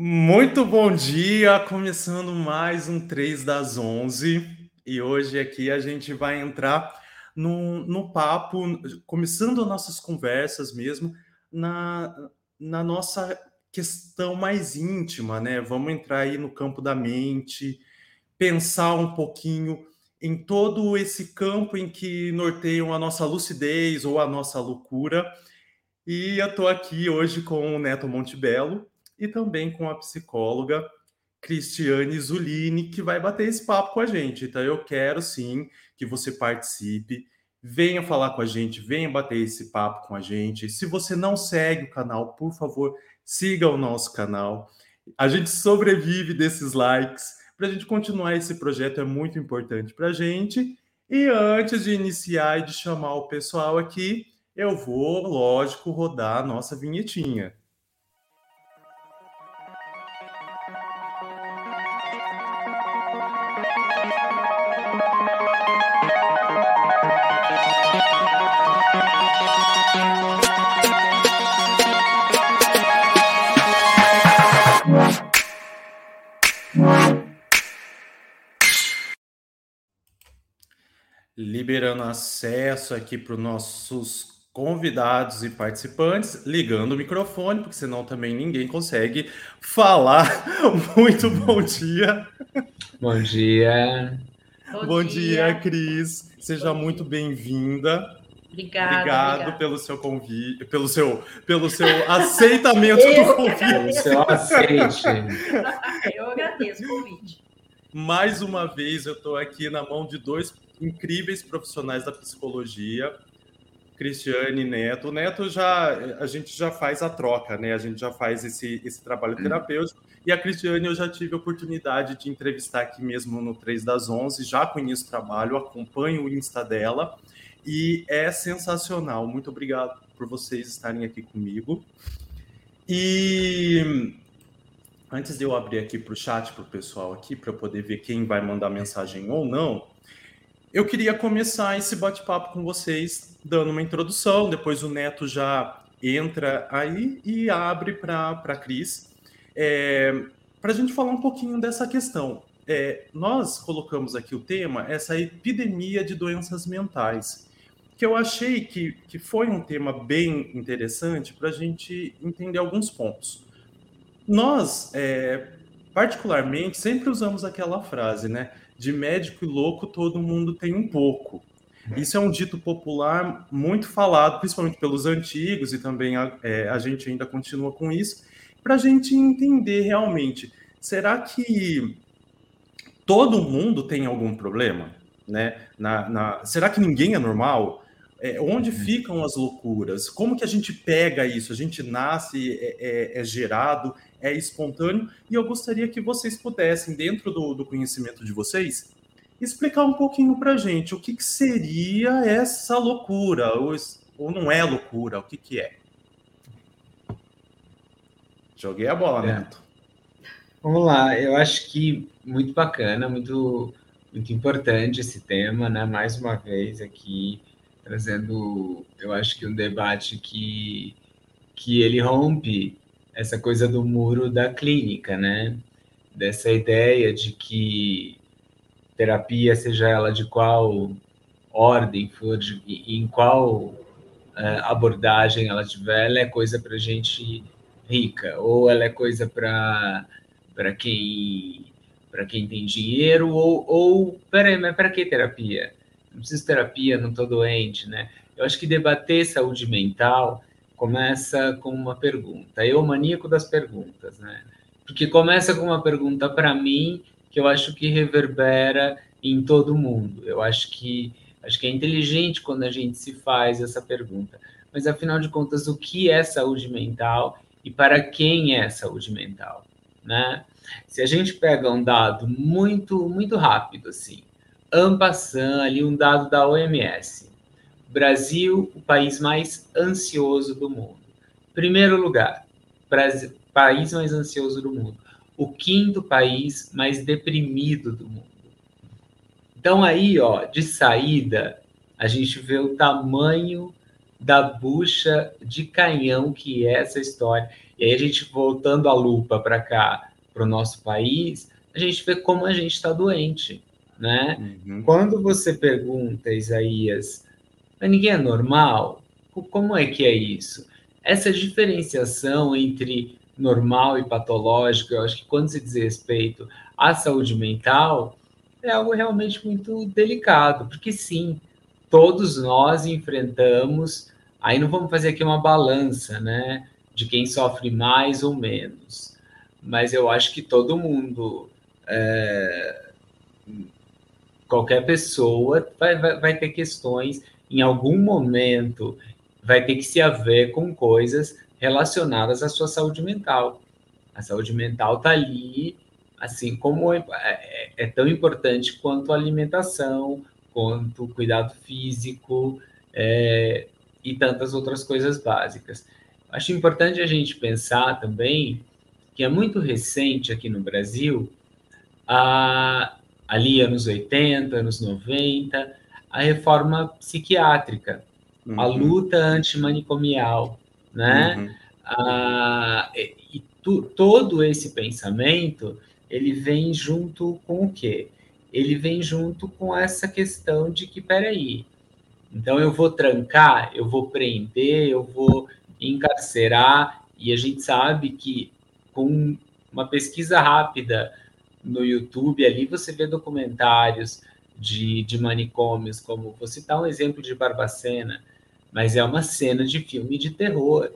Muito bom dia, começando mais um 3 das 11. E hoje aqui a gente vai entrar no, no papo, começando nossas conversas mesmo, na, na nossa questão mais íntima, né? Vamos entrar aí no campo da mente, pensar um pouquinho em todo esse campo em que norteiam a nossa lucidez ou a nossa loucura. E eu estou aqui hoje com o Neto Montebello, e também com a psicóloga Cristiane Zulini, que vai bater esse papo com a gente. Então, eu quero sim que você participe, venha falar com a gente, venha bater esse papo com a gente. Se você não segue o canal, por favor, siga o nosso canal. A gente sobrevive desses likes. Para a gente continuar esse projeto é muito importante para a gente. E antes de iniciar e de chamar o pessoal aqui, eu vou, lógico, rodar a nossa vinhetinha. Liberando acesso aqui para os nossos convidados e participantes, ligando o microfone, porque senão também ninguém consegue falar. Muito bom dia. Bom dia. Bom, bom dia. dia, Cris. Seja bom muito bem-vinda. Obrigada, obrigado obrigada. pelo seu convite, pelo seu, pelo seu aceitamento do convite. Pelo seu aceite. Eu agradeço o convite. Mais uma vez eu estou aqui na mão de dois incríveis profissionais da psicologia, Cristiane e Neto. O Neto já a gente já faz a troca, né? A gente já faz esse, esse trabalho uhum. terapêutico. E a Cristiane eu já tive a oportunidade de entrevistar aqui mesmo no 3 das 11, já conheço o trabalho, acompanho o Insta dela e é sensacional. Muito obrigado por vocês estarem aqui comigo. E antes de eu abrir aqui para o chat para o pessoal aqui para poder ver quem vai mandar mensagem ou não, eu queria começar esse bate-papo com vocês dando uma introdução, depois o Neto já entra aí e abre para a Cris, é, para a gente falar um pouquinho dessa questão. É, nós colocamos aqui o tema, essa epidemia de doenças mentais, que eu achei que, que foi um tema bem interessante para a gente entender alguns pontos. Nós, é, particularmente, sempre usamos aquela frase, né? de médico e louco todo mundo tem um pouco. Isso é um dito popular muito falado, principalmente pelos antigos, e também a, é, a gente ainda continua com isso, para a gente entender realmente: será que todo mundo tem algum problema? Né? Na, na, será que ninguém é normal? É, onde uhum. ficam as loucuras? Como que a gente pega isso? A gente nasce, é, é, é gerado, é espontâneo, e eu gostaria que vocês pudessem, dentro do, do conhecimento de vocês, explicar um pouquinho para a gente o que, que, seria essa loucura, ou, ou não é loucura, o que, que é. Joguei a bola, é. Neto. Vamos lá, eu acho que muito bacana, muito, muito importante esse tema, né? Mais uma vez aqui trazendo, eu acho que um debate que, que ele rompe essa coisa do muro da clínica, né? Dessa ideia de que terapia, seja ela de qual ordem for, de, em qual uh, abordagem ela tiver, ela é coisa para gente rica, ou ela é coisa para para quem para quem tem dinheiro, ou, ou peraí, mas para que terapia? Não preciso terapia, não estou doente, né? Eu acho que debater saúde mental começa com uma pergunta. Eu, maníaco das perguntas, né? Porque começa com uma pergunta para mim que eu acho que reverbera em todo mundo. Eu acho que acho que é inteligente quando a gente se faz essa pergunta. Mas afinal de contas, o que é saúde mental e para quem é saúde mental, né? Se a gente pega um dado muito muito rápido assim, Ampassan, ali um dado da OMS. Brasil, o país mais ansioso do mundo. Primeiro lugar, Brasil, país mais ansioso do mundo. O quinto país mais deprimido do mundo. Então aí, ó, de saída, a gente vê o tamanho da bucha de canhão que é essa história. E aí a gente voltando a lupa para cá, para o nosso país, a gente vê como a gente está doente, né? Uhum. Quando você pergunta, Isaías, ninguém é normal? Como é que é isso? Essa diferenciação entre normal e patológico, eu acho que quando se diz respeito à saúde mental, é algo realmente muito delicado, porque sim, todos nós enfrentamos, aí não vamos fazer aqui uma balança, né, de quem sofre mais ou menos, mas eu acho que todo mundo, é, qualquer pessoa vai, vai, vai ter questões, em algum momento, vai ter que se haver com coisas relacionadas à sua saúde mental. A saúde mental está ali, assim como é, é, é, tão importante quanto a alimentação, quanto o cuidado físico é, e tantas outras coisas básicas. Acho importante a gente pensar também que é muito recente aqui no Brasil, a, ali anos 80, anos 90, a reforma psiquiátrica, uhum. a luta antimanicomial, né? Uhum. Ah, e tu, todo esse pensamento ele vem junto com o quê? Ele vem junto com essa questão de que, peraí, então eu vou trancar, eu vou prender, eu vou encarcerar, e a gente sabe que com uma pesquisa rápida no YouTube ali você vê documentários de, de manicômios, como vou citar um exemplo de Barbacena, mas é uma cena de filme de terror.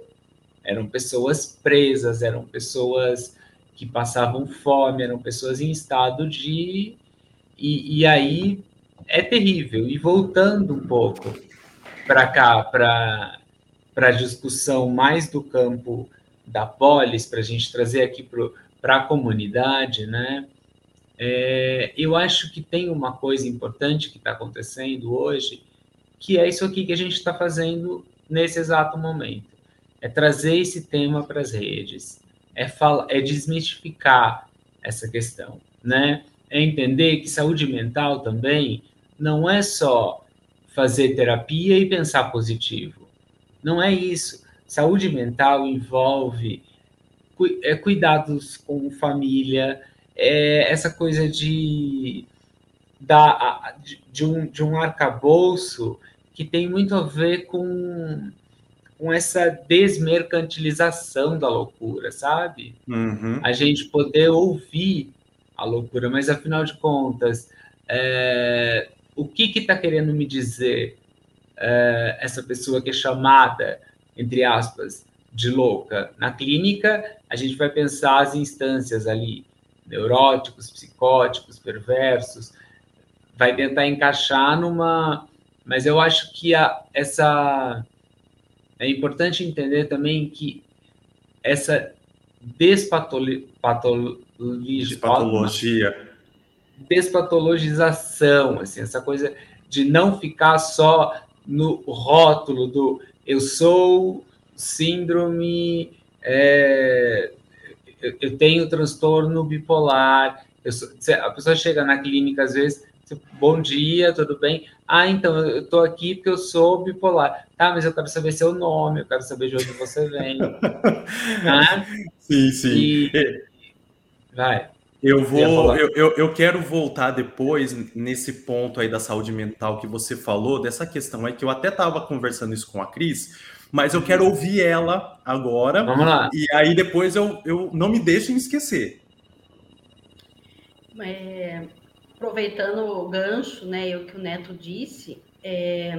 Eram pessoas presas, eram pessoas que passavam fome, eram pessoas em estado de. E, e aí é terrível. E voltando um pouco para cá, para a discussão mais do campo da polis, para a gente trazer aqui para a comunidade, né? É, eu acho que tem uma coisa importante que está acontecendo hoje, que é isso aqui que a gente está fazendo nesse exato momento. É trazer esse tema para as redes, é, fala, é desmistificar essa questão, né? É entender que saúde mental também não é só fazer terapia e pensar positivo. Não é isso. Saúde mental envolve é, cuidados com família, é essa coisa de, da, de, de, um, de um arcabouço que tem muito a ver com, com essa desmercantilização da loucura, sabe? Uhum. A gente poder ouvir a loucura, mas afinal de contas, é, o que está que querendo me dizer é, essa pessoa que é chamada, entre aspas, de louca? Na clínica, a gente vai pensar as instâncias ali, neuróticos, psicóticos, perversos, vai tentar encaixar numa mas eu acho que a, essa é importante entender também que essa despatologia, despatologia, despatologização, assim, essa coisa de não ficar só no rótulo do eu sou síndrome, é, eu, eu, tenho transtorno bipolar. Sou, a pessoa chega na clínica às vezes Bom dia, tudo bem? Ah, então, eu estou aqui porque eu sou bipolar. Tá, mas eu quero saber seu nome, eu quero saber de onde você vem. ah? Sim, sim. E... Vai. Eu vou, eu, eu, eu, quero voltar depois nesse ponto aí da saúde mental que você falou, dessa questão aí que eu até estava conversando isso com a Cris, mas eu quero ouvir ela agora. Vamos lá. E aí depois eu, eu não me deixem esquecer. É, aproveitando o gancho, né, o que o Neto disse, é,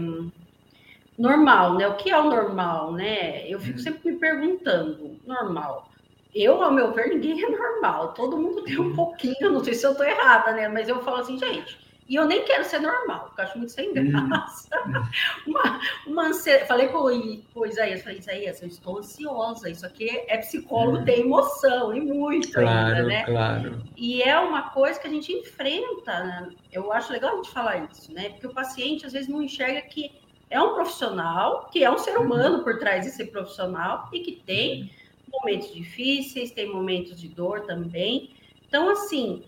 normal, né? O que é o normal, né? Eu fico uhum. sempre me perguntando, normal. Eu, ao meu ver, ninguém é normal. Todo mundo tem um pouquinho, não sei se eu estou errada, né? Mas eu falo assim, gente, e eu nem quero ser normal, porque eu acho muito sem hum. graça. uma, uma ansiedade. Falei com, o Isaías, falei, Isaías, eu estou ansiosa. Isso aqui é psicólogo, hum. tem emoção, e muito claro, ainda, né? Claro. E é uma coisa que a gente enfrenta, né? Eu acho legal a gente falar isso, né? Porque o paciente às vezes não enxerga que é um profissional, que é um ser humano uhum. por trás desse profissional e que tem uhum. momentos difíceis, tem momentos de dor também. Então, assim,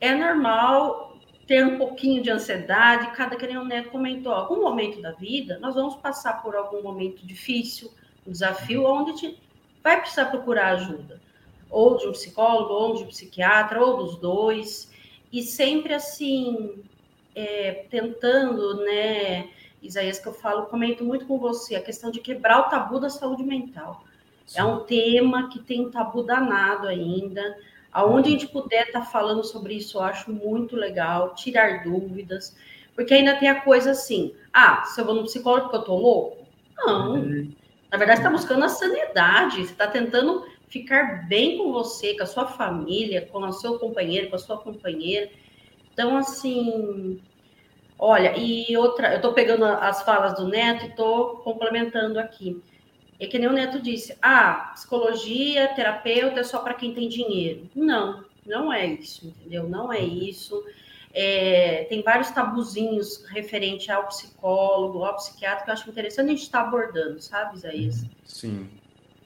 é normal ter um pouquinho de ansiedade, cada que nem o Neto comentou, algum momento da vida, nós vamos passar por algum momento difícil, um desafio, onde a gente vai precisar procurar ajuda, ou de um psicólogo, ou de um psiquiatra, ou dos dois, e sempre assim, é, tentando, né, Isaías, que eu falo, comento muito com você, a questão de quebrar o tabu da saúde mental. Sim. É um tema que tem um tabu danado ainda. Aonde a gente puder estar tá falando sobre isso, eu acho muito legal, tirar dúvidas, porque ainda tem a coisa assim: ah, se eu vou no psicólogo porque eu tô louco? Não. Uhum. Na verdade, está buscando a sanidade, você está tentando ficar bem com você, com a sua família, com o seu companheiro, com a sua companheira. Então, assim, olha, e outra, eu estou pegando as falas do Neto e estou complementando aqui. É que nem o Neto disse, ah, psicologia, terapeuta é só para quem tem dinheiro. Não, não é isso, entendeu? Não é isso. É, tem vários tabuzinhos referente ao psicólogo, ao psiquiatra, que eu acho interessante a gente estar tá abordando, sabe, Isaías? Sim.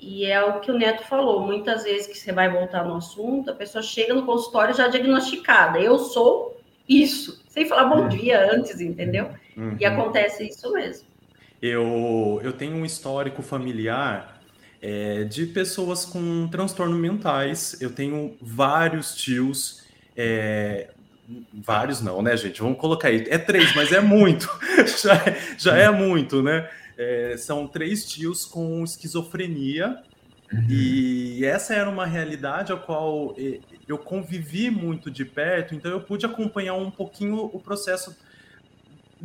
E é o que o Neto falou, muitas vezes que você vai voltar no assunto, a pessoa chega no consultório já diagnosticada, eu sou isso, sem falar bom dia antes, entendeu? Uhum. E acontece isso mesmo. Eu, eu tenho um histórico familiar é, de pessoas com transtornos mentais, eu tenho vários tios, é, Vários não, né, gente? Vamos colocar aí. É três, mas é muito. já, é, já é muito, né? É, são três tios com esquizofrenia. Uhum. E essa era uma realidade a qual eu convivi muito de perto, então eu pude acompanhar um pouquinho o processo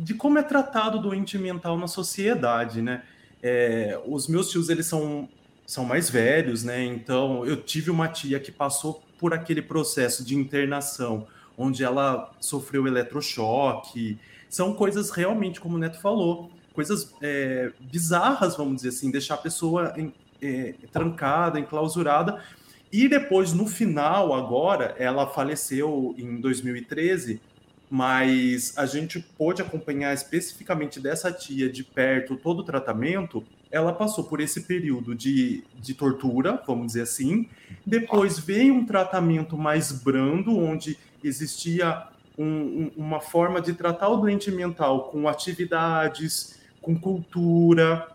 de como é tratado o doente mental na sociedade, né? É, os meus tios, eles são, são mais velhos, né? Então, eu tive uma tia que passou por aquele processo de internação onde ela sofreu eletrochoque. São coisas realmente, como o Neto falou, coisas é, bizarras, vamos dizer assim, deixar a pessoa em, é, trancada, enclausurada. E depois, no final, agora, ela faleceu em 2013, mas a gente pôde acompanhar especificamente dessa tia de perto todo o tratamento. Ela passou por esse período de, de tortura, vamos dizer assim. Depois veio um tratamento mais brando, onde existia um, um, uma forma de tratar o doente mental com atividades, com cultura,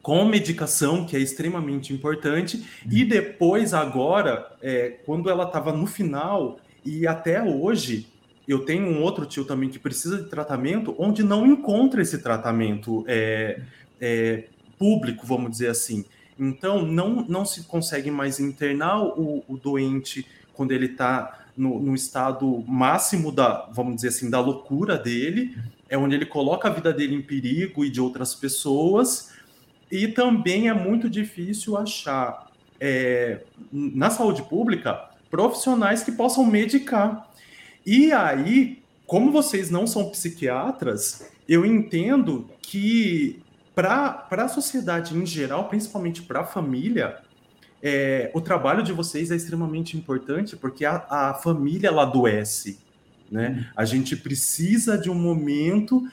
com medicação, que é extremamente importante, e depois, agora, é, quando ela estava no final, e até hoje, eu tenho um outro tio também que precisa de tratamento, onde não encontra esse tratamento é, é, público, vamos dizer assim. Então, não, não se consegue mais internar o, o doente quando ele está no, no, estado máximo da, vamos dizer assim, da loucura dele, é onde ele coloca a vida dele em perigo e de outras pessoas, e também é muito difícil achar é, na saúde pública profissionais que possam medicar. E aí, como vocês não são psiquiatras, eu entendo que para a sociedade em geral, principalmente para a família, é, o trabalho de vocês é extremamente importante porque a, a família ela adoece, né? A gente precisa de um momento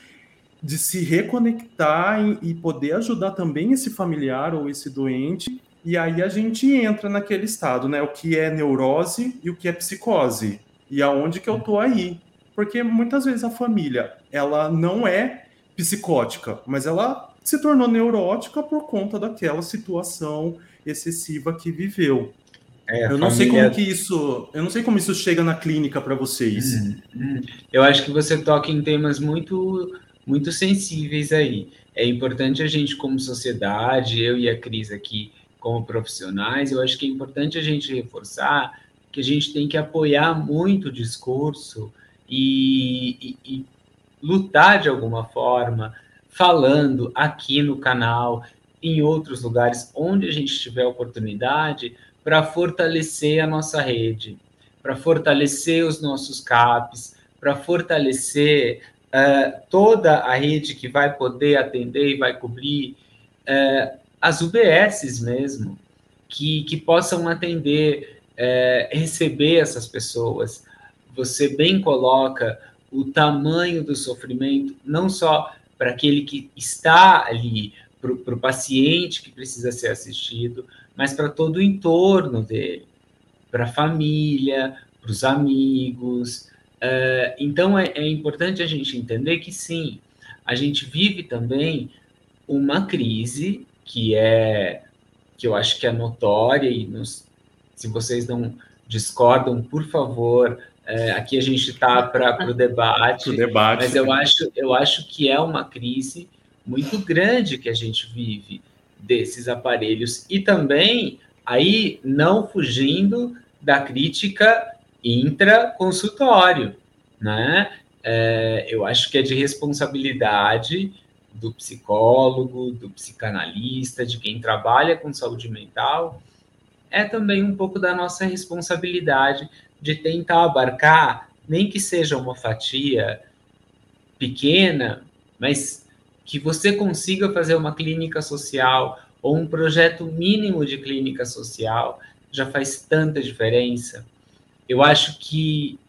de se reconectar e, e poder ajudar também esse familiar ou esse doente. E aí a gente entra naquele estado, né? O que é neurose e o que é psicose. E aonde que eu tô aí? Porque muitas vezes a família, ela não é psicótica, mas ela se tornou neurótica por conta daquela situação excessiva que viveu. É, eu não família... sei como que isso, eu não sei como isso chega na clínica para vocês. Hum, hum. Eu acho que você toca em temas muito muito sensíveis aí. É importante a gente como sociedade, eu e a Cris aqui como profissionais, eu acho que é importante a gente reforçar que a gente tem que apoiar muito o discurso e, e, e lutar de alguma forma, falando aqui no canal, em outros lugares onde a gente tiver oportunidade para fortalecer a nossa rede, para fortalecer os nossos CAPs, para fortalecer uh, toda a rede que vai poder atender e vai cobrir uh, as UBSs mesmo, que, que possam atender, uh, receber essas pessoas. Você bem coloca o tamanho do sofrimento, não só para aquele que está ali, para o paciente que precisa ser assistido, mas para todo o entorno dele, para a família, para os amigos, Uh, então é, é, importante a gente entender que sim, a gente vive também uma crise que é que eu acho que é notória e nos, se vocês não discordam, por favor, é, aqui a gente está para o debate, debate, mas eu acho, eu acho que é uma crise muito grande que a gente vive desses aparelhos. E também aí não fugindo da crítica intra-consultório, né? É, eu acho que é de responsabilidade do psicólogo, do psicanalista, de quem trabalha com saúde mental, é também um pouco da nossa responsabilidade de tentar abarcar, nem que seja uma fatia pequena, mas que você consiga fazer uma clínica social ou um projeto mínimo de clínica social já faz tanta diferença. Eu acho que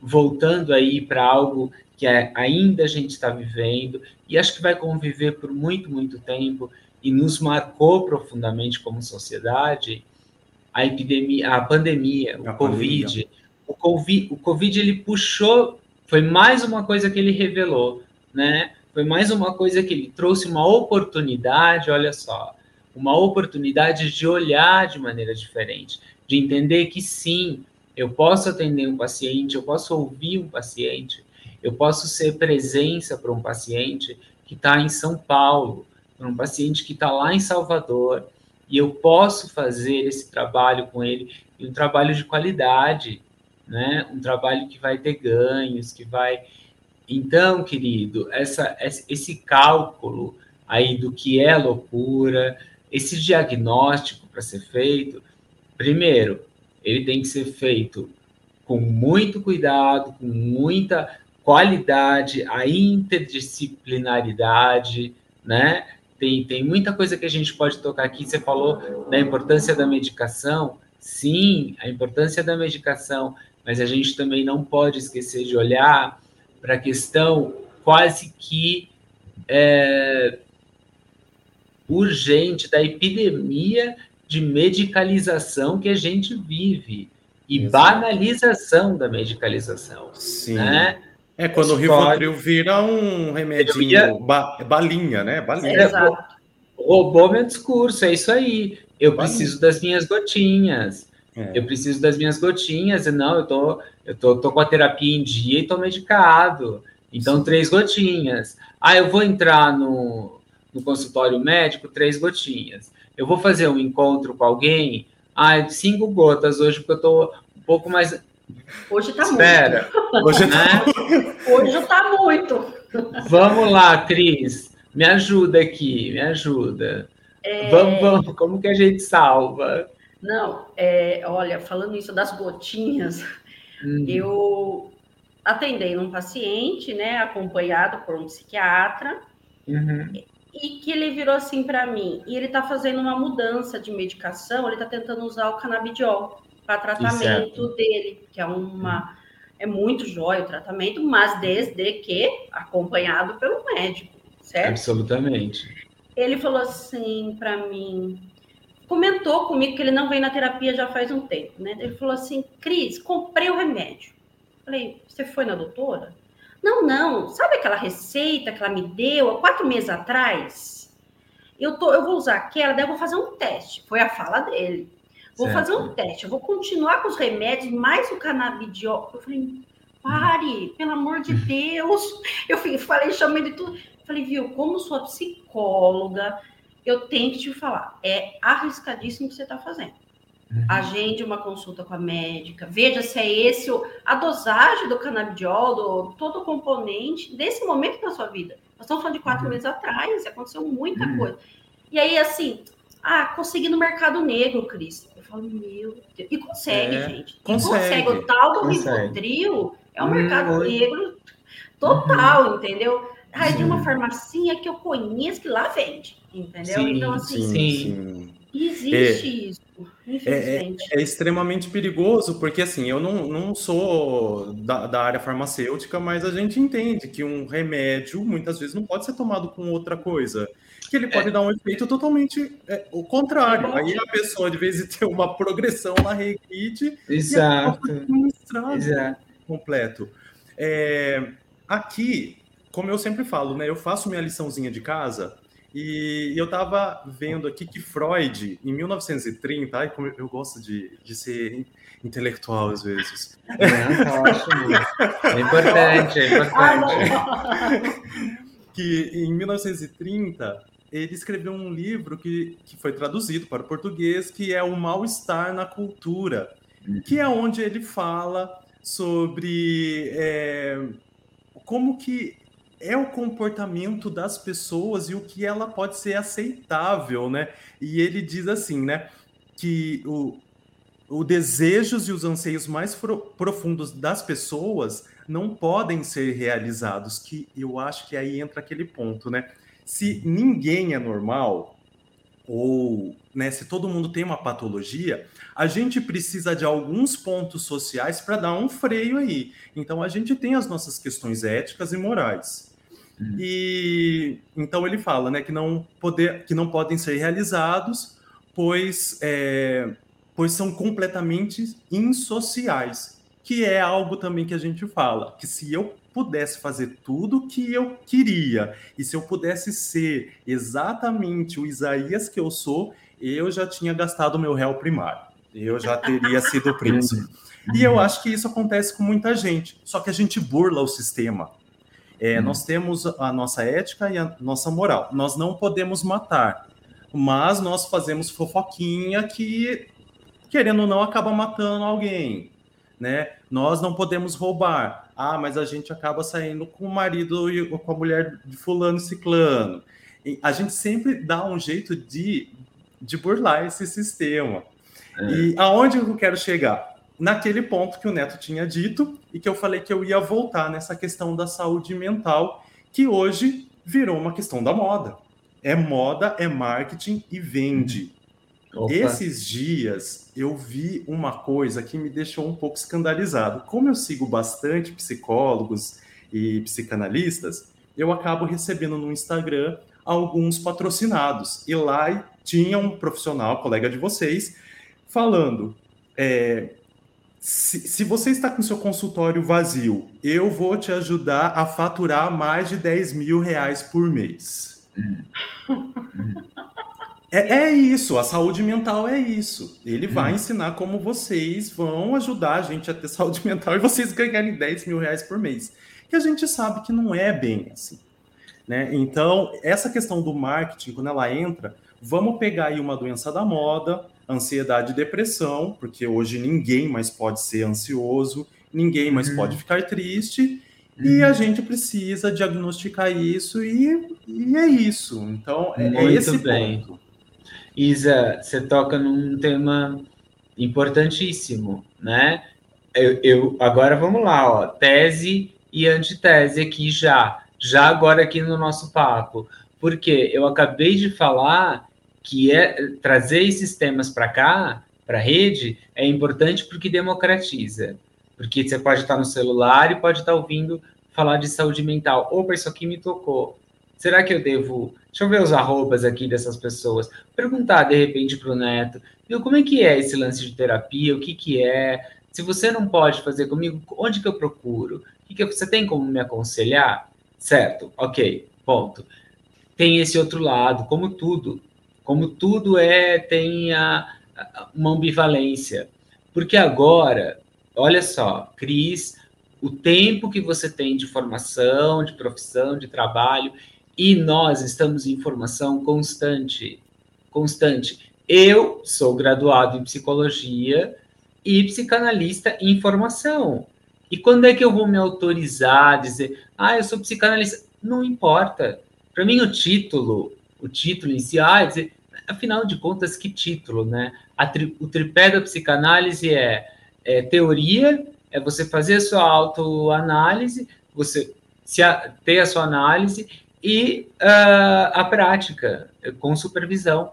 voltando aí para algo que é, ainda a gente está vivendo e acho que vai conviver por muito, muito tempo e nos marcou profundamente como sociedade, a epidemia, a pandemia, o a Covid. Pandemia. O Covid, o Covid ele puxou, foi mais uma coisa que ele revelou, né? Foi mais uma coisa que ele trouxe uma oportunidade, olha só, uma oportunidade de olhar de maneira diferente, de entender que sim, eu posso atender um paciente, eu posso ouvir um paciente, eu posso ser presença para um paciente que está em São Paulo, para um paciente que está lá em Salvador, e eu posso fazer esse trabalho com ele, e um trabalho de qualidade, né? Um trabalho que vai ter ganhos, que vai. Então, querido, essa, esse cálculo aí do que é loucura, esse diagnóstico para ser feito, primeiro, ele tem que ser feito com muito cuidado, com muita qualidade, a interdisciplinaridade, né? Tem, tem muita coisa que a gente pode tocar aqui. Você falou da importância da medicação. Sim, a importância da medicação, mas a gente também não pode esquecer de olhar para a questão quase que é, urgente da epidemia de medicalização que a gente vive e Exato. banalização da medicalização. Sim. Né? É quando o Rivotril vira um remedinho, ia... ba balinha, né? Balinha. Exato. Roubou meu discurso, é isso aí. Eu balinha. preciso das minhas gotinhas. É. Eu preciso das minhas gotinhas. E não, eu tô, eu tô, tô com a terapia em dia e tô medicado. Então, Sim. três gotinhas. Ah, eu vou entrar no, no consultório médico, três gotinhas eu vou fazer um encontro com alguém, ah, cinco gotas hoje, porque eu estou um pouco mais. Hoje está Espera. muito. Hoje né? Hoje tá muito. Vamos lá, Cris. Me ajuda aqui, me ajuda. É... Vamos, vamos, como que a gente salva? Não, é, olha, falando isso das gotinhas, hum. eu atendei um paciente, né, acompanhado por um psiquiatra, uhum e que ele virou assim para mim, e ele está fazendo uma mudança de medicação, ele está tentando usar o canabidiol para tratamento dele, que é uma é muito jóia o tratamento, mas desde que acompanhado pelo médico, certo? Absolutamente. Ele falou assim para mim, comentou comigo que ele não vem na terapia já faz um tempo, né? Ele falou assim, Cris, comprei o remédio. Falei, você foi na doutora? Não, não. Sabe aquela receita que ela me deu há quatro meses atrás? Eu, tô, eu vou usar aquela, daí eu vou fazer um teste. Foi a fala dele. Vou certo. fazer um teste. Eu vou continuar com os remédios, mais o canabidiol. Eu falei, pare, pelo amor de Deus. Eu falei, chamei de tudo. Falei, viu, como sua psicóloga, eu tenho que te falar. É arriscadíssimo o que você está fazendo. Uhum. Agende uma consulta com a médica, veja se é esse a dosagem do canabidiol, do, todo o componente desse momento da sua vida. Nós estamos falando de quatro uhum. meses atrás, aconteceu muita uhum. coisa. E aí, assim, ah, consegui no mercado negro, Cris. Eu falo, meu Deus. E consegue, é, gente. Consegue. E consegue. O tal do Rivotril é um mercado hum, negro total, uhum. entendeu? Ah, é de uma farmacinha que eu conheço que lá vende, entendeu? Sim, então, assim, sim, sim. existe é. isso. É, é, é, extremamente perigoso, porque assim, eu não, não sou da, da, área farmacêutica, mas a gente entende que um remédio muitas vezes não pode ser tomado com outra coisa. Que ele pode é. dar um efeito totalmente é, o contrário. Aí a pessoa, de vez de ter uma progressão, ela regride Exato. e um Exato. completo. É, aqui, como eu sempre falo, né? Eu faço minha liçãozinha de casa e eu estava vendo aqui que Freud, em 1930, ai, como eu gosto de, de ser intelectual às vezes. Ótimo. É importante, é importante. que em 1930 ele escreveu um livro que, que foi traduzido para o português, que é O Mal-Estar na Cultura, que é onde ele fala sobre é, como que é o comportamento das pessoas e o que ela pode ser aceitável, né? E ele diz assim, né, que o, o desejos e os anseios mais profundos das pessoas não podem ser realizados, que eu acho que aí entra aquele ponto, né? Se ninguém é normal, ou né, se todo mundo tem uma patologia, a gente precisa de alguns pontos sociais para dar um freio aí. Então a gente tem as nossas questões éticas e morais. Uhum. E então ele fala, né, que não poder, que não podem ser realizados, pois é, pois são completamente insociais, que é algo também que a gente fala, que se eu pudesse fazer tudo o que eu queria e se eu pudesse ser exatamente o Isaías que eu sou, eu já tinha gastado meu réu primário. Eu já teria sido príncipe. E eu acho que isso acontece com muita gente. Só que a gente burla o sistema. É, hum. Nós temos a nossa ética e a nossa moral. Nós não podemos matar, mas nós fazemos fofoquinha que, querendo ou não, acaba matando alguém. Né? Nós não podemos roubar. Ah, mas a gente acaba saindo com o marido e com a mulher de fulano e ciclano. E a gente sempre dá um jeito de, de burlar esse sistema. É. E aonde eu quero chegar? naquele ponto que o Neto tinha dito e que eu falei que eu ia voltar nessa questão da saúde mental, que hoje virou uma questão da moda. É moda, é marketing e vende. Opa. Esses dias eu vi uma coisa que me deixou um pouco escandalizado. Como eu sigo bastante psicólogos e psicanalistas, eu acabo recebendo no Instagram alguns patrocinados. E lá tinha um profissional, colega de vocês, falando: é, se, se, você está com seu consultório vazio, eu vou te ajudar a faturar mais de 10 mil reais por mês. É, é, isso, a saúde mental é isso. Ele vai ensinar como vocês vão ajudar a gente a ter saúde mental e vocês ganharem 10 mil reais por mês. Que a gente sabe que não é bem assim. Né? Então, essa questão do marketing, quando ela entra, vamos pegar aí uma doença da moda, ansiedade e depressão, porque hoje ninguém mais pode ser ansioso, ninguém mais uhum. pode ficar triste, uhum. e a gente precisa diagnosticar isso, e, e é isso. Então, é, é esse bem. ponto. Isa, você toca num tema importantíssimo, né? Eu, eu, agora vamos lá, ó, tese e antitese aqui já, já agora aqui no nosso papo, porque eu acabei de falar que é trazer esses temas para cá, para a rede, é importante porque democratiza. Porque você pode estar no celular e pode estar ouvindo falar de saúde mental. Opa, isso aqui me tocou. Será que eu devo. Deixa eu ver os arrobas aqui dessas pessoas. Perguntar de repente para o neto, viu, como é que é esse lance de terapia? O que, que é? Se você não pode fazer comigo, onde que eu procuro? O que, que você tem como me aconselhar? Certo, ok, ponto. Tem esse outro lado, como tudo como tudo é tem a, uma ambivalência. Porque agora, olha só, Cris, o tempo que você tem de formação, de profissão, de trabalho, e nós estamos em formação constante, constante. Eu sou graduado em psicologia e psicanalista em formação. E quando é que eu vou me autorizar a dizer, ah, eu sou psicanalista? Não importa. Para mim, o título, o título em si, ah, dizer, afinal de contas, que título, né? Tri, o tripé da psicanálise é, é, teoria, é você fazer a sua autoanálise, você a, ter a sua análise e uh, a prática com supervisão.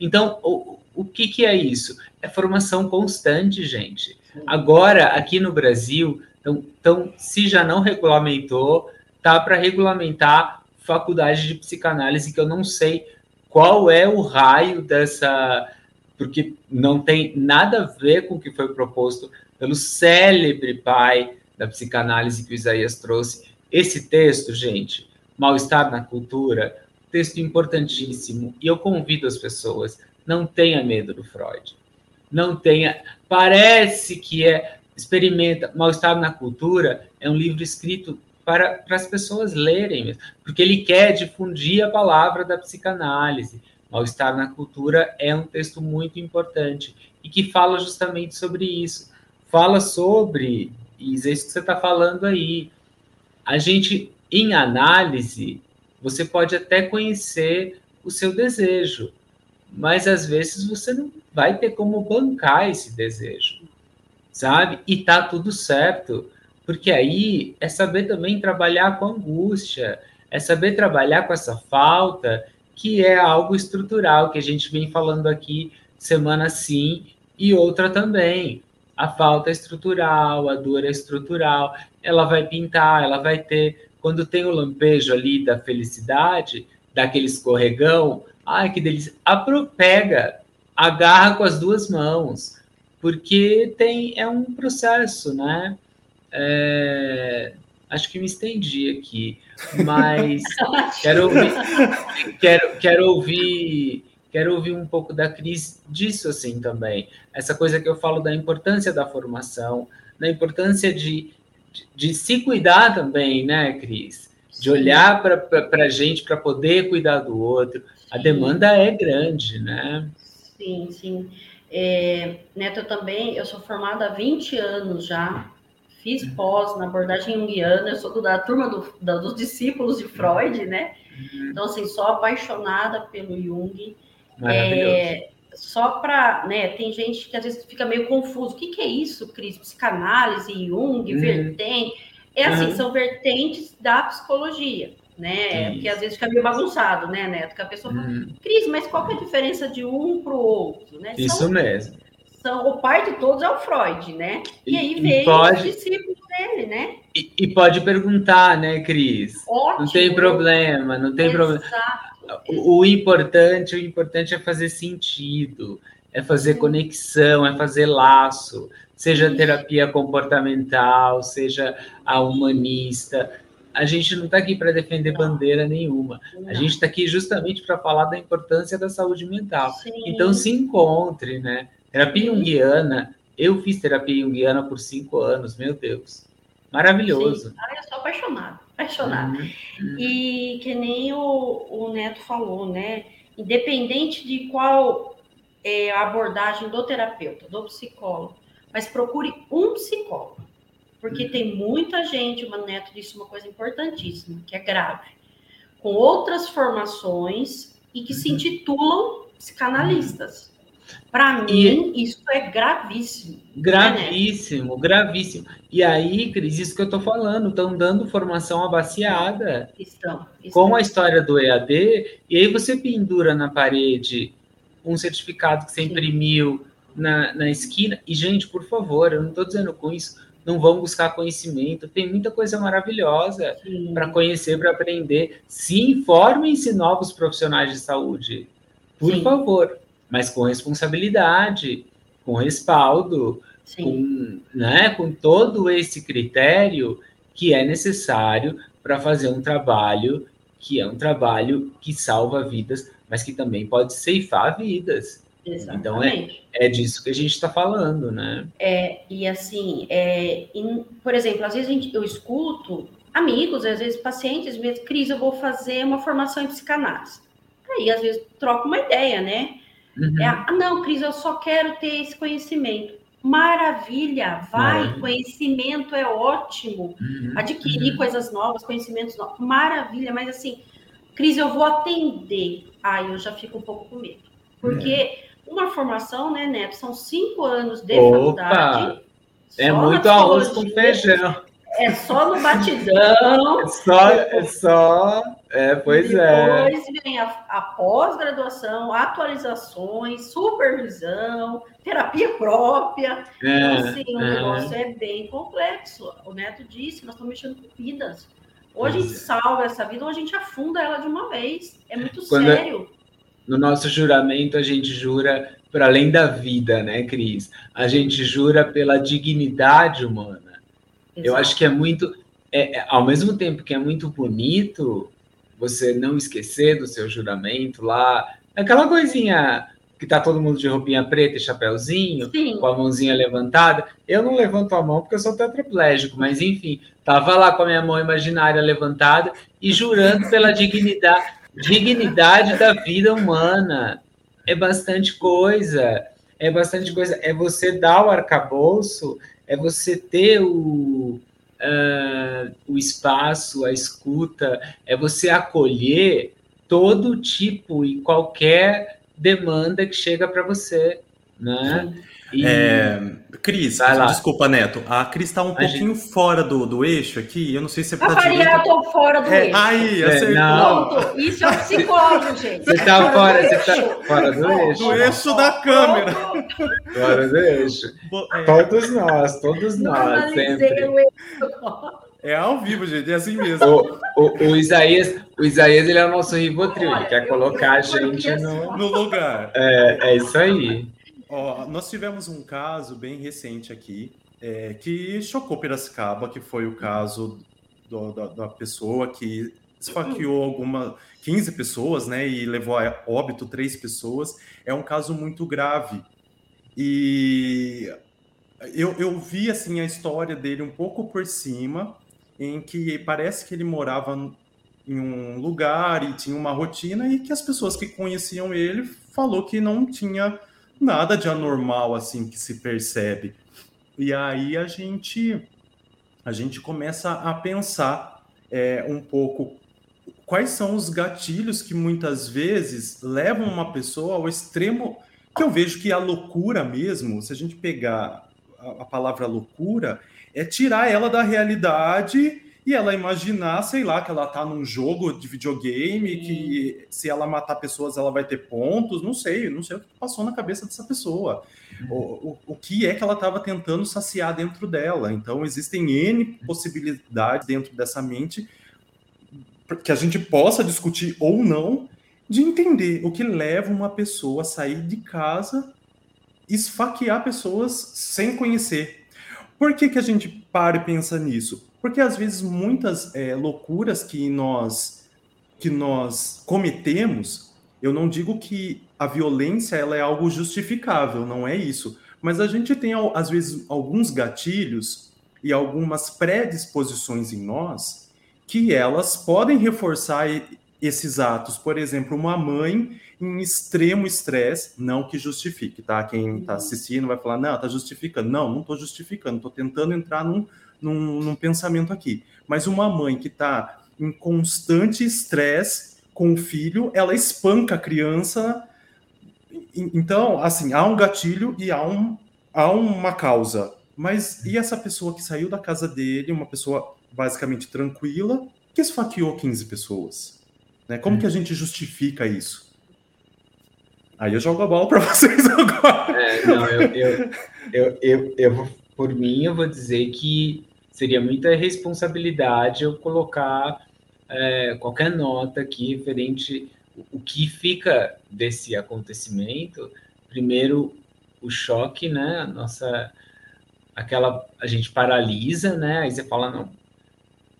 Então, o, o que, que é isso? É formação constante, gente. Agora, aqui no Brasil, então, então se já não regulamentou, tá para regulamentar faculdade de psicanálise, que eu não sei qual é o raio dessa. Porque não tem nada a ver com o que foi proposto pelo célebre pai da psicanálise que o Isaías trouxe. Esse texto, gente, Mal-estar na cultura, texto importantíssimo. E eu convido as pessoas, não tenha medo do Freud. Não tenha. Parece que é. Experimenta. Mal-estar na cultura é um livro escrito para, para as pessoas lerem, porque ele quer difundir a palavra da psicanálise. Mal-estar na cultura é um texto muito importante e que fala justamente sobre isso. Fala sobre, é isso que você está falando aí. A gente, em análise, você pode até conhecer o seu desejo, mas às vezes você não vai ter como bancar esse desejo, sabe? E tá tudo certo, porque aí é saber também trabalhar com angústia, é saber trabalhar com essa falta, que é algo estrutural que a gente vem falando aqui semana sim e outra também. A falta é estrutural, a dor é estrutural, ela vai pintar, ela vai ter. Quando tem o lampejo ali da felicidade, daquele escorregão, ai que delícia, pega, agarra com as duas mãos, porque tem é um processo, né? É, acho que me estendi aqui, mas quero ouvir, quero, quero ouvir quero ouvir um pouco da Cris disso assim também. Essa coisa que eu falo da importância da formação, da importância de, de, de se cuidar também, né, Cris? De olhar para a gente para poder cuidar do outro. A demanda é grande, né? Sim, sim. É, Neto, eu também, eu sou formada há 20 anos já, fiz uhum. pós na abordagem junguiana, eu sou da turma do, da, dos discípulos de Freud, né? Uhum. Então, assim, sou apaixonada pelo Jung. É, só para, né, tem gente que às vezes fica meio confuso. O que, que é isso, Cris? Psicanálise, Jung, uhum. vertente. É assim, uhum. são vertentes da psicologia, né? Isso. Que às vezes fica meio bagunçado, né, Neto? Que a pessoa fala, uhum. Cris, mas qual é a diferença de um para o outro? Né? Isso são, mesmo. São, o pai de todos é o Freud, né? E, e aí veio pode... os discípulos dele, né? E, e, pode perguntar, né, Cris? Ótimo. Não tem problema, não tem Exato. problema o, o, importante, o importante é fazer sentido, é fazer conexão, é fazer laço, seja terapia comportamental, seja a humanista. A gente não está aqui para defender bandeira nenhuma. A gente está aqui justamente para falar da importância da saúde mental. Sim. Então se encontre, né? Terapia junguiana. Eu fiz terapia junguiana por cinco anos, meu Deus. Maravilhoso. Ah, eu sou apaixonada apaixonada. Uhum, uhum. E que nem o, o Neto falou, né? Independente de qual é a abordagem do terapeuta, do psicólogo, mas procure um psicólogo. Porque uhum. tem muita gente, o Neto disse uma coisa importantíssima, que é grave, com outras formações e que se uhum. intitulam psicanalistas. Para mim, e... isso é gravíssimo. Né, gravíssimo, né? gravíssimo. E aí, Cris, isso que eu estou falando, estão dando formação abaciada. Estão, estão. Com a história do EAD, e aí você pendura na parede um certificado que você Sim. imprimiu na, na esquina. E, gente, por favor, eu não estou dizendo com isso, não vão buscar conhecimento. Tem muita coisa maravilhosa para conhecer, para aprender. Se informem-se novos profissionais de saúde. Por Sim. favor mas com responsabilidade, com respaldo, com, né, com todo esse critério que é necessário para fazer um trabalho que é um trabalho que salva vidas, mas que também pode ceifar vidas. Exatamente. Então é, é disso que a gente está falando, né? É, e assim, é, em, por exemplo, às vezes gente, eu escuto amigos, às vezes pacientes mesmo, Cris, eu vou fazer uma formação em psicanálise. Aí, às vezes, troca uma ideia, né? Uhum. É, ah, não, Cris, eu só quero ter esse conhecimento. Maravilha, vai, conhecimento é ótimo. Uhum. Adquirir uhum. coisas novas, conhecimentos novos. Maravilha, mas assim, Cris, eu vou atender. Aí eu já fico um pouco com medo. Porque uma formação, né, Neto, são cinco anos de Opa, faculdade. É muito arroz com feijão. É só no batidão. É só, é só. É, pois depois é. Depois vem a, a pós-graduação, atualizações, supervisão, terapia própria. É, então, assim, o é. negócio é bem complexo. O Neto disse, nós estamos mexendo com vidas. Ou a gente é. salva essa vida, ou a gente afunda ela de uma vez. É muito Quando é sério. No nosso juramento, a gente jura para além da vida, né, Cris? A gente jura pela dignidade humana Exato. Eu acho que é muito, é, é, ao mesmo tempo que é muito bonito você não esquecer do seu juramento lá, aquela coisinha que tá todo mundo de roupinha preta e chapéuzinho, Sim. com a mãozinha levantada. Eu não levanto a mão porque eu sou tetraplégico, mas enfim, tava lá com a minha mão imaginária levantada e jurando pela dignidade, dignidade da vida humana. É bastante coisa, é bastante coisa. É você dar o arcabouço, é você ter o, uh, o espaço, a escuta, é você acolher todo tipo e qualquer demanda que chega para você, né? E... É, Cris, desculpa, Neto. A Cris está um a pouquinho gente... fora do, do eixo aqui. Eu não sei se é para variar, eu tô fora do é, eixo. Aí, acertou. Não. Isso é um psicólogo, gente. Você está fora, você tá fora do eixo. Do eixo da câmera. Fora do eixo. É. Todos nós, todos nós, sempre. É ao vivo, gente, é assim mesmo. O, o, o Isaías, o Isaías, ele é o nosso Rivotril, ele quer colocar a gente no, no lugar. É, é isso aí. Ó, nós tivemos um caso bem recente aqui é, que chocou Piracicaba, que foi o caso do, da, da, pessoa que esfaqueou alguma 15 pessoas, né, e levou a óbito três pessoas. É um caso muito grave. E eu, eu vi assim a história dele um pouco por cima em que parece que ele morava em um lugar e tinha uma rotina e que as pessoas que conheciam ele falou que não tinha nada de anormal assim que se percebe. E aí a gente a gente começa a pensar é, um pouco quais são os gatilhos que muitas vezes levam uma pessoa ao extremo que eu vejo que a loucura mesmo, se a gente pegar a, a palavra loucura, é tirar ela da realidade e ela imaginar, sei lá, que ela tá num jogo de videogame, Sim. que se ela matar pessoas ela vai ter pontos, não sei, não sei o que passou na cabeça dessa pessoa. O, o, o que é que ela estava tentando saciar dentro dela. Então, existem N possibilidades dentro dessa mente que a gente possa discutir ou não, de entender o que leva uma pessoa a sair de casa, esfaquear pessoas sem conhecer, por que, que a gente para e pensa nisso? Porque às vezes muitas é, loucuras que nós que nós cometemos, eu não digo que a violência ela é algo justificável, não é isso. Mas a gente tem às vezes alguns gatilhos e algumas predisposições em nós que elas podem reforçar esses atos. Por exemplo, uma mãe em extremo estresse, não que justifique, tá? Quem está uhum. assistindo vai falar, não, está justificando. Não, não estou justificando, estou tentando entrar num, num, num, pensamento aqui. Mas uma mãe que está em constante estresse com o filho, ela espanca a criança. Então, assim, há um gatilho e há, um, há uma causa. Mas e essa pessoa que saiu da casa dele, uma pessoa basicamente tranquila, que esfaqueou 15 pessoas? Né? Como que a gente justifica isso? Aí eu jogo a bola para vocês agora. É, não, eu, eu, eu, eu, eu, por mim, eu vou dizer que seria muita responsabilidade eu colocar é, qualquer nota aqui referente o que fica desse acontecimento. Primeiro, o choque, né? Nossa, aquela a gente paralisa, né? Aí você fala não,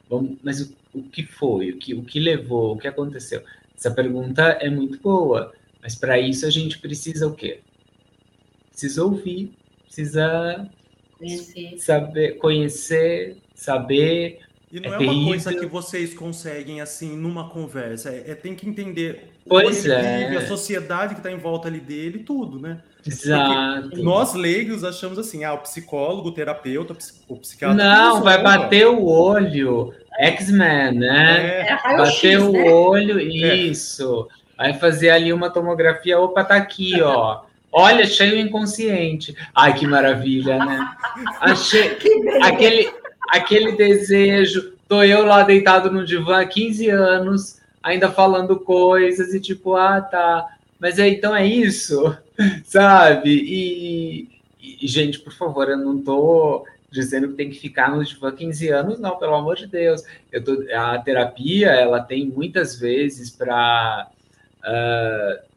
vamos, mas o, o que foi? O que, o que levou? O que aconteceu? Essa pergunta é muito boa mas para isso a gente precisa o quê? Precisa ouvir, precisa conhecer. saber, conhecer, saber. E não é, é uma coisa que vocês conseguem assim numa conversa. É, é tem que entender pois é. Vive, a sociedade que está em volta ali dele, tudo, né? Exato. Porque nós leigos achamos assim, ah, o psicólogo, o terapeuta, o psiquiatra. Não, vai bater o olho. X-Men, né? É, bater o né? olho, é. isso. Aí fazer ali uma tomografia, opa, tá aqui, ó. Olha, cheio inconsciente. Ai, que maravilha, né? Achei aquele, aquele desejo. Tô eu lá deitado no divã há 15 anos, ainda falando coisas e tipo, ah, tá. Mas é, então é isso, sabe? E, e, gente, por favor, eu não tô dizendo que tem que ficar no divã 15 anos, não, pelo amor de Deus. Eu tô, a terapia, ela tem muitas vezes para uh,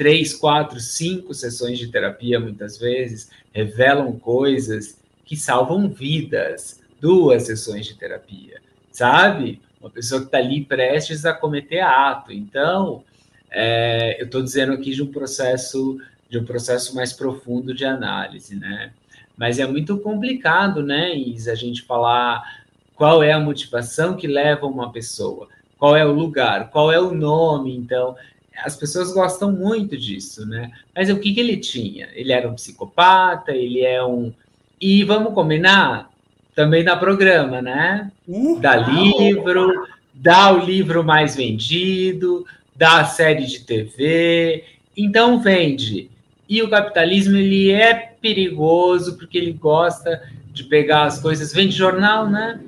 três, quatro, cinco sessões de terapia, muitas vezes, revelam coisas que salvam vidas. duas sessões de terapia, sabe? Uma pessoa que está ali prestes a cometer ato. Então, é, eu estou dizendo aqui de um processo de um processo mais profundo de análise, né? Mas é muito complicado, né, Isa, a gente falar qual é a motivação que leva uma pessoa, qual é o lugar, qual é o nome, então as pessoas gostam muito disso, né? Mas o que, que ele tinha? Ele era um psicopata, ele é um. E vamos combinar? Também dá programa, né? Uh, dá livro, dá o livro mais vendido, dá a série de TV, então vende. E o capitalismo ele é perigoso porque ele gosta de pegar as coisas, vende jornal, né?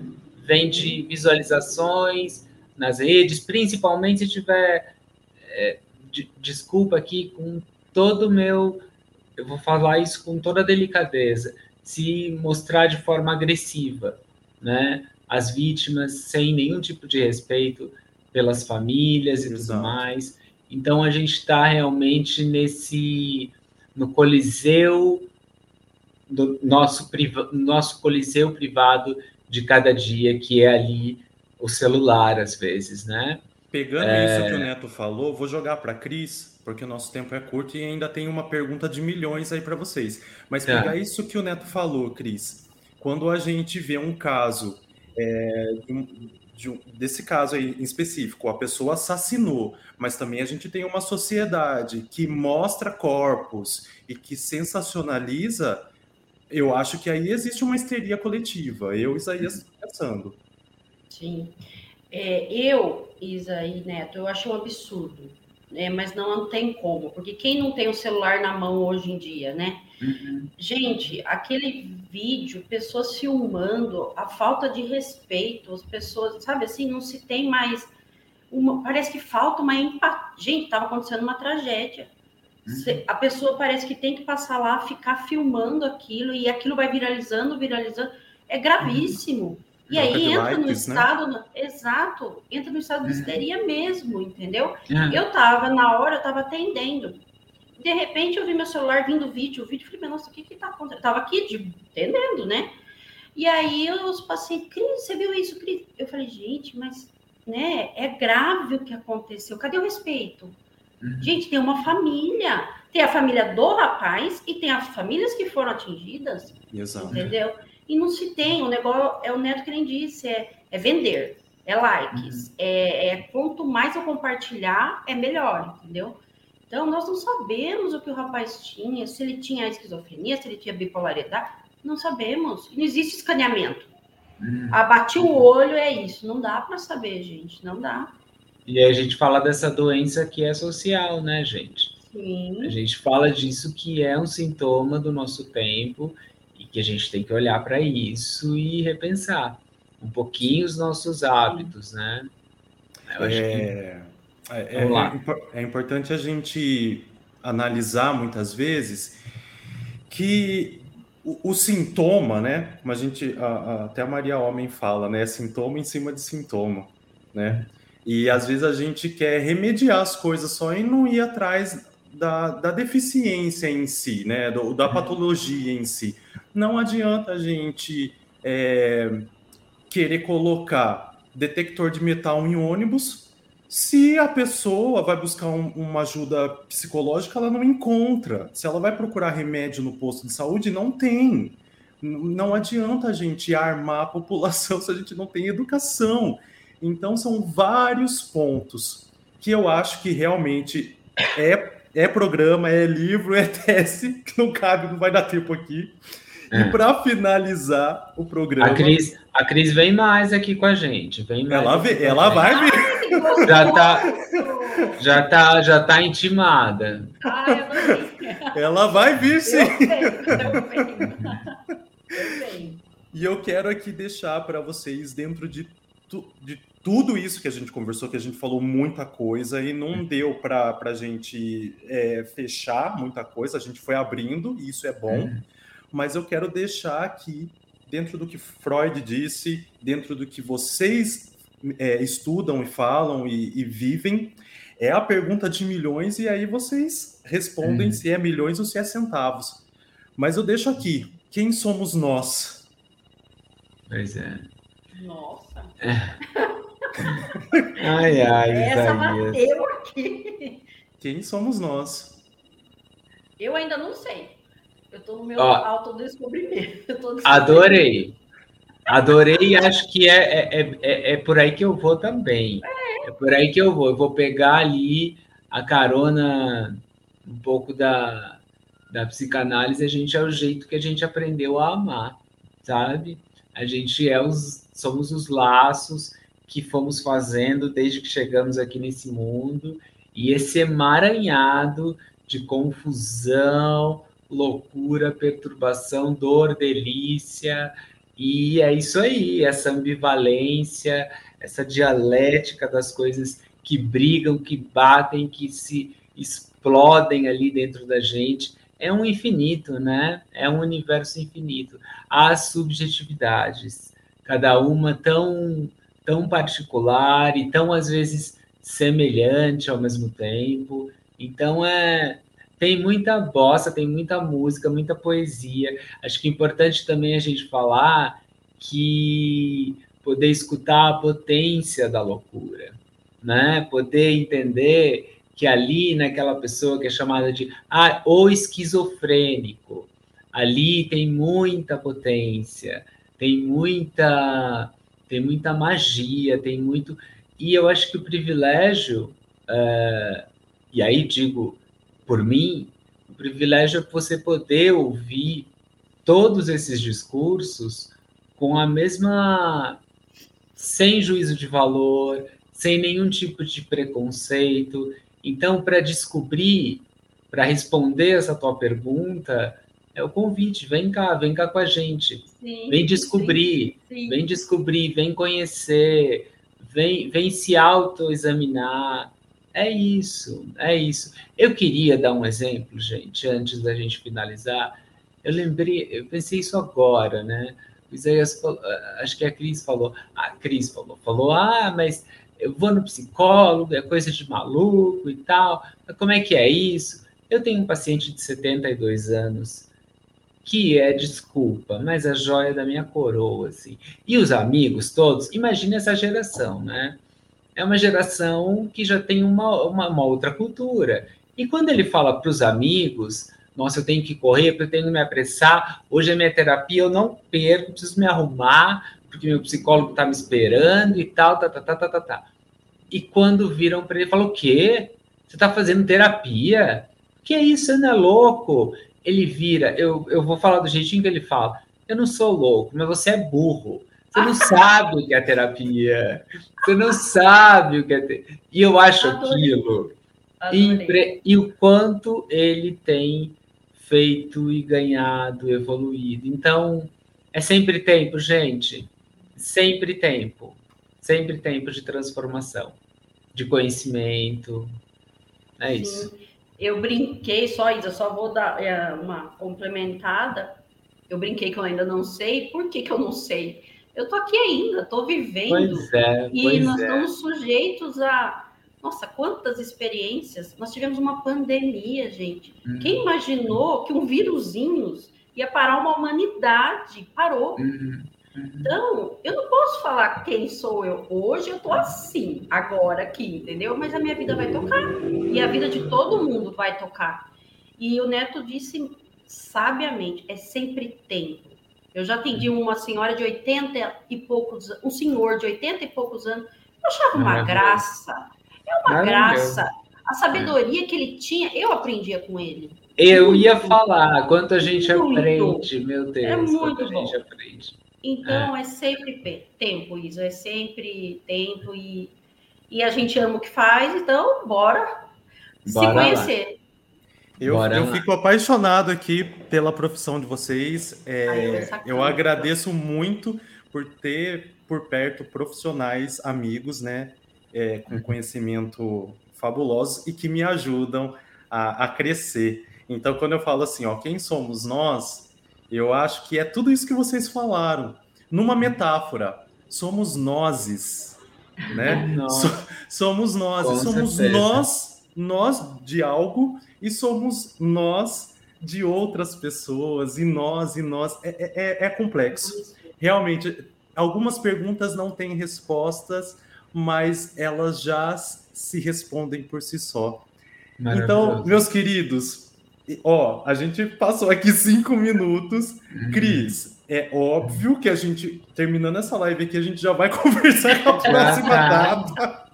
Vende visualizações nas redes, principalmente se tiver é, de, desculpa aqui com todo o meu, eu vou falar isso com toda delicadeza, se mostrar de forma agressiva, né? As vítimas sem nenhum tipo de respeito pelas famílias e Exato. tudo mais. Então a gente está realmente nesse no coliseu do nosso nosso coliseu privado de cada dia que é ali o celular às vezes, né? Pegando é... isso que o Neto falou, vou jogar para Cris, porque o nosso tempo é curto e ainda tem uma pergunta de milhões aí para vocês. Mas é. pegar é. isso que o Neto falou, Cris, quando a gente vê um caso é, de um, desse caso aí em específico, a pessoa assassinou, mas também a gente tem uma sociedade que mostra corpos e que sensacionaliza, eu acho que aí existe uma histeria coletiva. Eu, Isaías, pensando. Sim. É, eu, Isa e Neto, eu acho um absurdo, né? Mas não tem como, porque quem não tem o celular na mão hoje em dia, né? Uhum. Gente, aquele vídeo, pessoas filmando, a falta de respeito, as pessoas, sabe assim, não se tem mais. Uma, parece que falta uma empatia. Gente, estava acontecendo uma tragédia. Uhum. A pessoa parece que tem que passar lá, ficar filmando aquilo, e aquilo vai viralizando, viralizando. É gravíssimo. Uhum. E aí entra no né? estado, né? exato, entra no estado de uhum. histeria mesmo, entendeu? É. Eu tava, na hora, eu tava atendendo. De repente eu vi meu celular vindo vídeo, o vídeo, falei, nossa, o que que tá acontecendo? Eu tava aqui de, atendendo, né? E aí os pacientes, Cris, você viu isso, Cris? Eu falei, gente, mas né, é grave o que aconteceu, cadê o respeito? Uhum. Gente, tem uma família, tem a família do rapaz e tem as famílias que foram atingidas, Exato. entendeu? E não se tem. O negócio é o Neto que nem disse, é, é vender, é likes. Uhum. É, é, quanto mais eu compartilhar, é melhor, entendeu? Então, nós não sabemos o que o rapaz tinha, se ele tinha esquizofrenia, se ele tinha bipolaridade, não sabemos. Não existe escaneamento. Uhum. Abati o olho, é isso. Não dá para saber, gente, não dá. E a gente fala dessa doença que é social, né, gente? Sim. A gente fala disso que é um sintoma do nosso tempo que a gente tem que olhar para isso e repensar um pouquinho os nossos hábitos, né? Eu acho é, que... é, é, é importante a gente analisar muitas vezes que o, o, sintoma, né? Como a gente, a, a, até a Maria Homem fala, né? Sintoma em cima de sintoma, né? E às vezes a gente quer remediar as coisas só e não ir atrás da, da deficiência em si, né? Do, da patologia em si não adianta a gente é, querer colocar detector de metal em ônibus se a pessoa vai buscar um, uma ajuda psicológica, ela não encontra. Se ela vai procurar remédio no posto de saúde, não tem. Não adianta a gente armar a população se a gente não tem educação. Então, são vários pontos que eu acho que realmente é, é programa, é livro, é tese, que não cabe, não vai dar tempo aqui. E é. para finalizar o programa. A Cris, a Cris vem mais aqui com a gente. Vem mais ela, vem, ela vai vir. já tá, já tá, já tá intimada. Eu ela vai vir sim. E eu quero aqui deixar para vocês, dentro de, tu, de tudo isso que a gente conversou, que a gente falou muita coisa e não deu para a gente é, fechar muita coisa, a gente foi abrindo, e isso é bom. Uhum mas eu quero deixar aqui, dentro do que Freud disse, dentro do que vocês é, estudam e falam e, e, vivem, é a pergunta de milhões, e aí vocês respondem se é milhões ou se é centavos. Mas eu deixo aqui, quem somos nós? Pois é. Nossa. Ai, ai, Essa bateu aqui. Quem somos nós? Eu ainda não sei. Eu estou no meu Ó, autodescobrimento. Adorei. Adorei e acho que é, é, é, é, por aí que eu vou também. É. é por aí que eu vou. Eu vou pegar ali a carona um pouco da, da psicanálise. A gente é o jeito que a gente aprendeu a amar, sabe? A gente é os, somos os laços que fomos fazendo desde que chegamos aqui nesse mundo. E esse emaranhado de confusão, loucura, perturbação, dor, delícia. E é isso aí, essa ambivalência, essa dialética das coisas que brigam, que batem, que se explodem ali dentro da gente. É um infinito, né? É um universo infinito. Há subjetividades, cada uma tão, tão particular e tão, às vezes, semelhante ao mesmo tempo. Então, é, tem muita bossa, tem muita música, muita poesia. Acho que é importante também a gente falar que poder escutar a potência da loucura, né? Poder entender que ali naquela pessoa que é chamada de ah, o esquizofrênico, ali tem muita potência, tem muita tem muita magia, tem muito e eu acho que o privilégio uh, e aí digo por mim, o privilégio é você poder ouvir todos esses discursos com a mesma. sem juízo de valor, sem nenhum tipo de preconceito. Então, para descobrir, para responder essa tua pergunta, é o convite, vem cá, vem cá com a gente. Sim, vem descobrir, sim, sim. vem descobrir, vem conhecer, vem, vem se autoexaminar, é isso, é isso. Eu queria dar um exemplo, gente, antes da gente finalizar. Eu lembrei, eu pensei isso agora, né? O Isaías falou, acho que a Cris falou, a Cris falou, falou, ah, mas eu vou no psicólogo, é coisa de maluco e tal. Mas como é que é isso? Eu tenho um paciente de 72 anos que é, desculpa, mas a joia da minha coroa, assim. E os amigos todos, imagine essa geração, né? é uma geração que já tem uma, uma, uma outra cultura. E quando ele fala para os amigos, nossa, eu tenho que correr, eu tenho que me apressar, hoje é minha terapia, eu não perco, preciso me arrumar, porque meu psicólogo está me esperando e tal, tá, tá, tá, tá, tá, tá. E quando viram para ele, falou, o quê? Você está fazendo terapia? Que é isso, você não é louco? Ele vira, eu, eu vou falar do jeitinho que ele fala, eu não sou louco, mas você é burro. Você não sabe o que é terapia. Você não sabe o que é terapia. E eu acho Adorei. aquilo. Impre... E o quanto ele tem feito e ganhado, evoluído. Então, é sempre tempo, gente. Sempre tempo. Sempre tempo de transformação, de conhecimento. É Sim. isso. Eu brinquei só, Isa, só vou dar é, uma complementada. Eu brinquei que eu ainda não sei. Por que, que eu não sei? eu tô aqui ainda, tô vivendo. Pois é, e pois nós é. estamos sujeitos a. Nossa, quantas experiências! Nós tivemos uma pandemia, gente. Uhum. Quem imaginou que um vírusinho ia parar uma humanidade? Parou. Uhum. Então, eu não posso falar quem sou eu. Hoje eu tô assim, agora aqui, entendeu? Mas a minha vida vai tocar. E a vida de todo mundo vai tocar. E o Neto disse sabiamente: é sempre tempo eu já atendi uma senhora de 80 e poucos, um senhor de 80 e poucos anos. Eu achava uma graça. É uma graça. A sabedoria que ele tinha, eu aprendia com ele. Eu muito. ia falar, quanto a gente muito. aprende, meu Deus. É muito bom. Então, é. é sempre tempo, Isa, é sempre tempo e, e a gente ama o que faz, então bora, bora se conhecer. Lá. Eu, eu fico apaixonado aqui pela profissão de vocês. É, eu, eu agradeço muito por ter por perto profissionais, amigos, né, é, com conhecimento fabuloso e que me ajudam a, a, crescer. Então, quando eu falo assim, ó, quem somos nós, eu acho que é tudo isso que vocês falaram. Numa metáfora, somos nozes, né? So, somos nós, somos certeza. nós, nós de algo e somos nós de outras pessoas, e nós, e nós. É, é, é, é complexo. Realmente, algumas perguntas não têm respostas, mas elas já se respondem por si só. Então, meus queridos, ó, a gente passou aqui cinco minutos. Cris, é óbvio que a gente, terminando essa live aqui, a gente já vai conversar com a próxima data.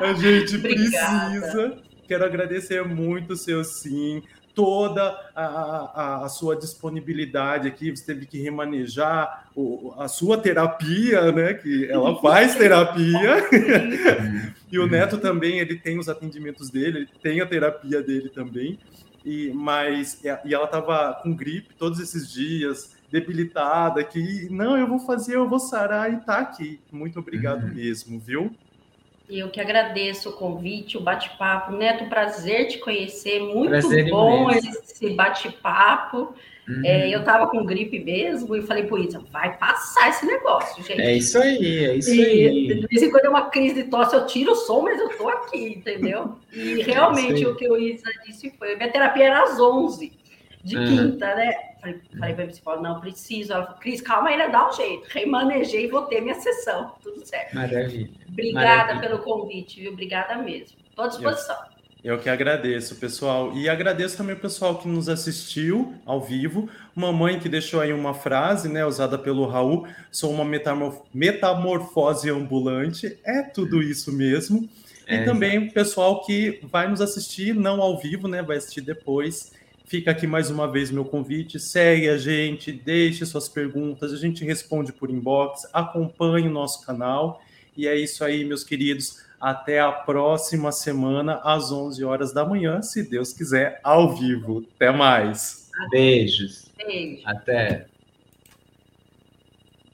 A gente precisa. Quero agradecer muito o seu sim, toda a, a, a, sua disponibilidade aqui, você teve que remanejar o, a sua terapia, né? Que ela faz terapia. e o Neto também, ele tem os atendimentos dele, ele tem a terapia dele também. E, mas, e ela estava com gripe todos esses dias, debilitada, que não, eu vou fazer, eu vou sarar e tá aqui. Muito obrigado uhum. mesmo, viu? Eu que agradeço o convite, o bate-papo. Neto, prazer te conhecer. Muito prazer bom imenso. esse bate-papo. Uhum. É, eu tava com gripe mesmo e falei, por isso, vai passar esse negócio, gente. É isso aí, é isso e, aí. De vez em quando é uma crise de tosse, eu tiro o som, mas eu tô aqui, entendeu? E é realmente é o que o Isa disse foi: minha terapia era às 11 de uhum. quinta, né? Falei, falei para a psicóloga, não, preciso. Ela falou, Cris, calma ainda, dá um jeito. Remanejei e vou ter minha sessão. Tudo certo. Maravilha. Obrigada Maravilha. pelo convite, viu? Obrigada mesmo. Estou à disposição. Eu, eu que agradeço, pessoal. E agradeço também o pessoal que nos assistiu ao vivo. Mamãe que deixou aí uma frase, né, usada pelo Raul. Sou uma metamorfose ambulante. É tudo isso mesmo. E é, também o pessoal que vai nos assistir, não ao vivo, né? Vai assistir depois Fica aqui mais uma vez meu convite. Segue a gente, deixe suas perguntas, a gente responde por inbox, acompanhe o nosso canal. E é isso aí, meus queridos. Até a próxima semana, às 11 horas da manhã, se Deus quiser, ao vivo. Até mais. Beijos. Beijo. Até.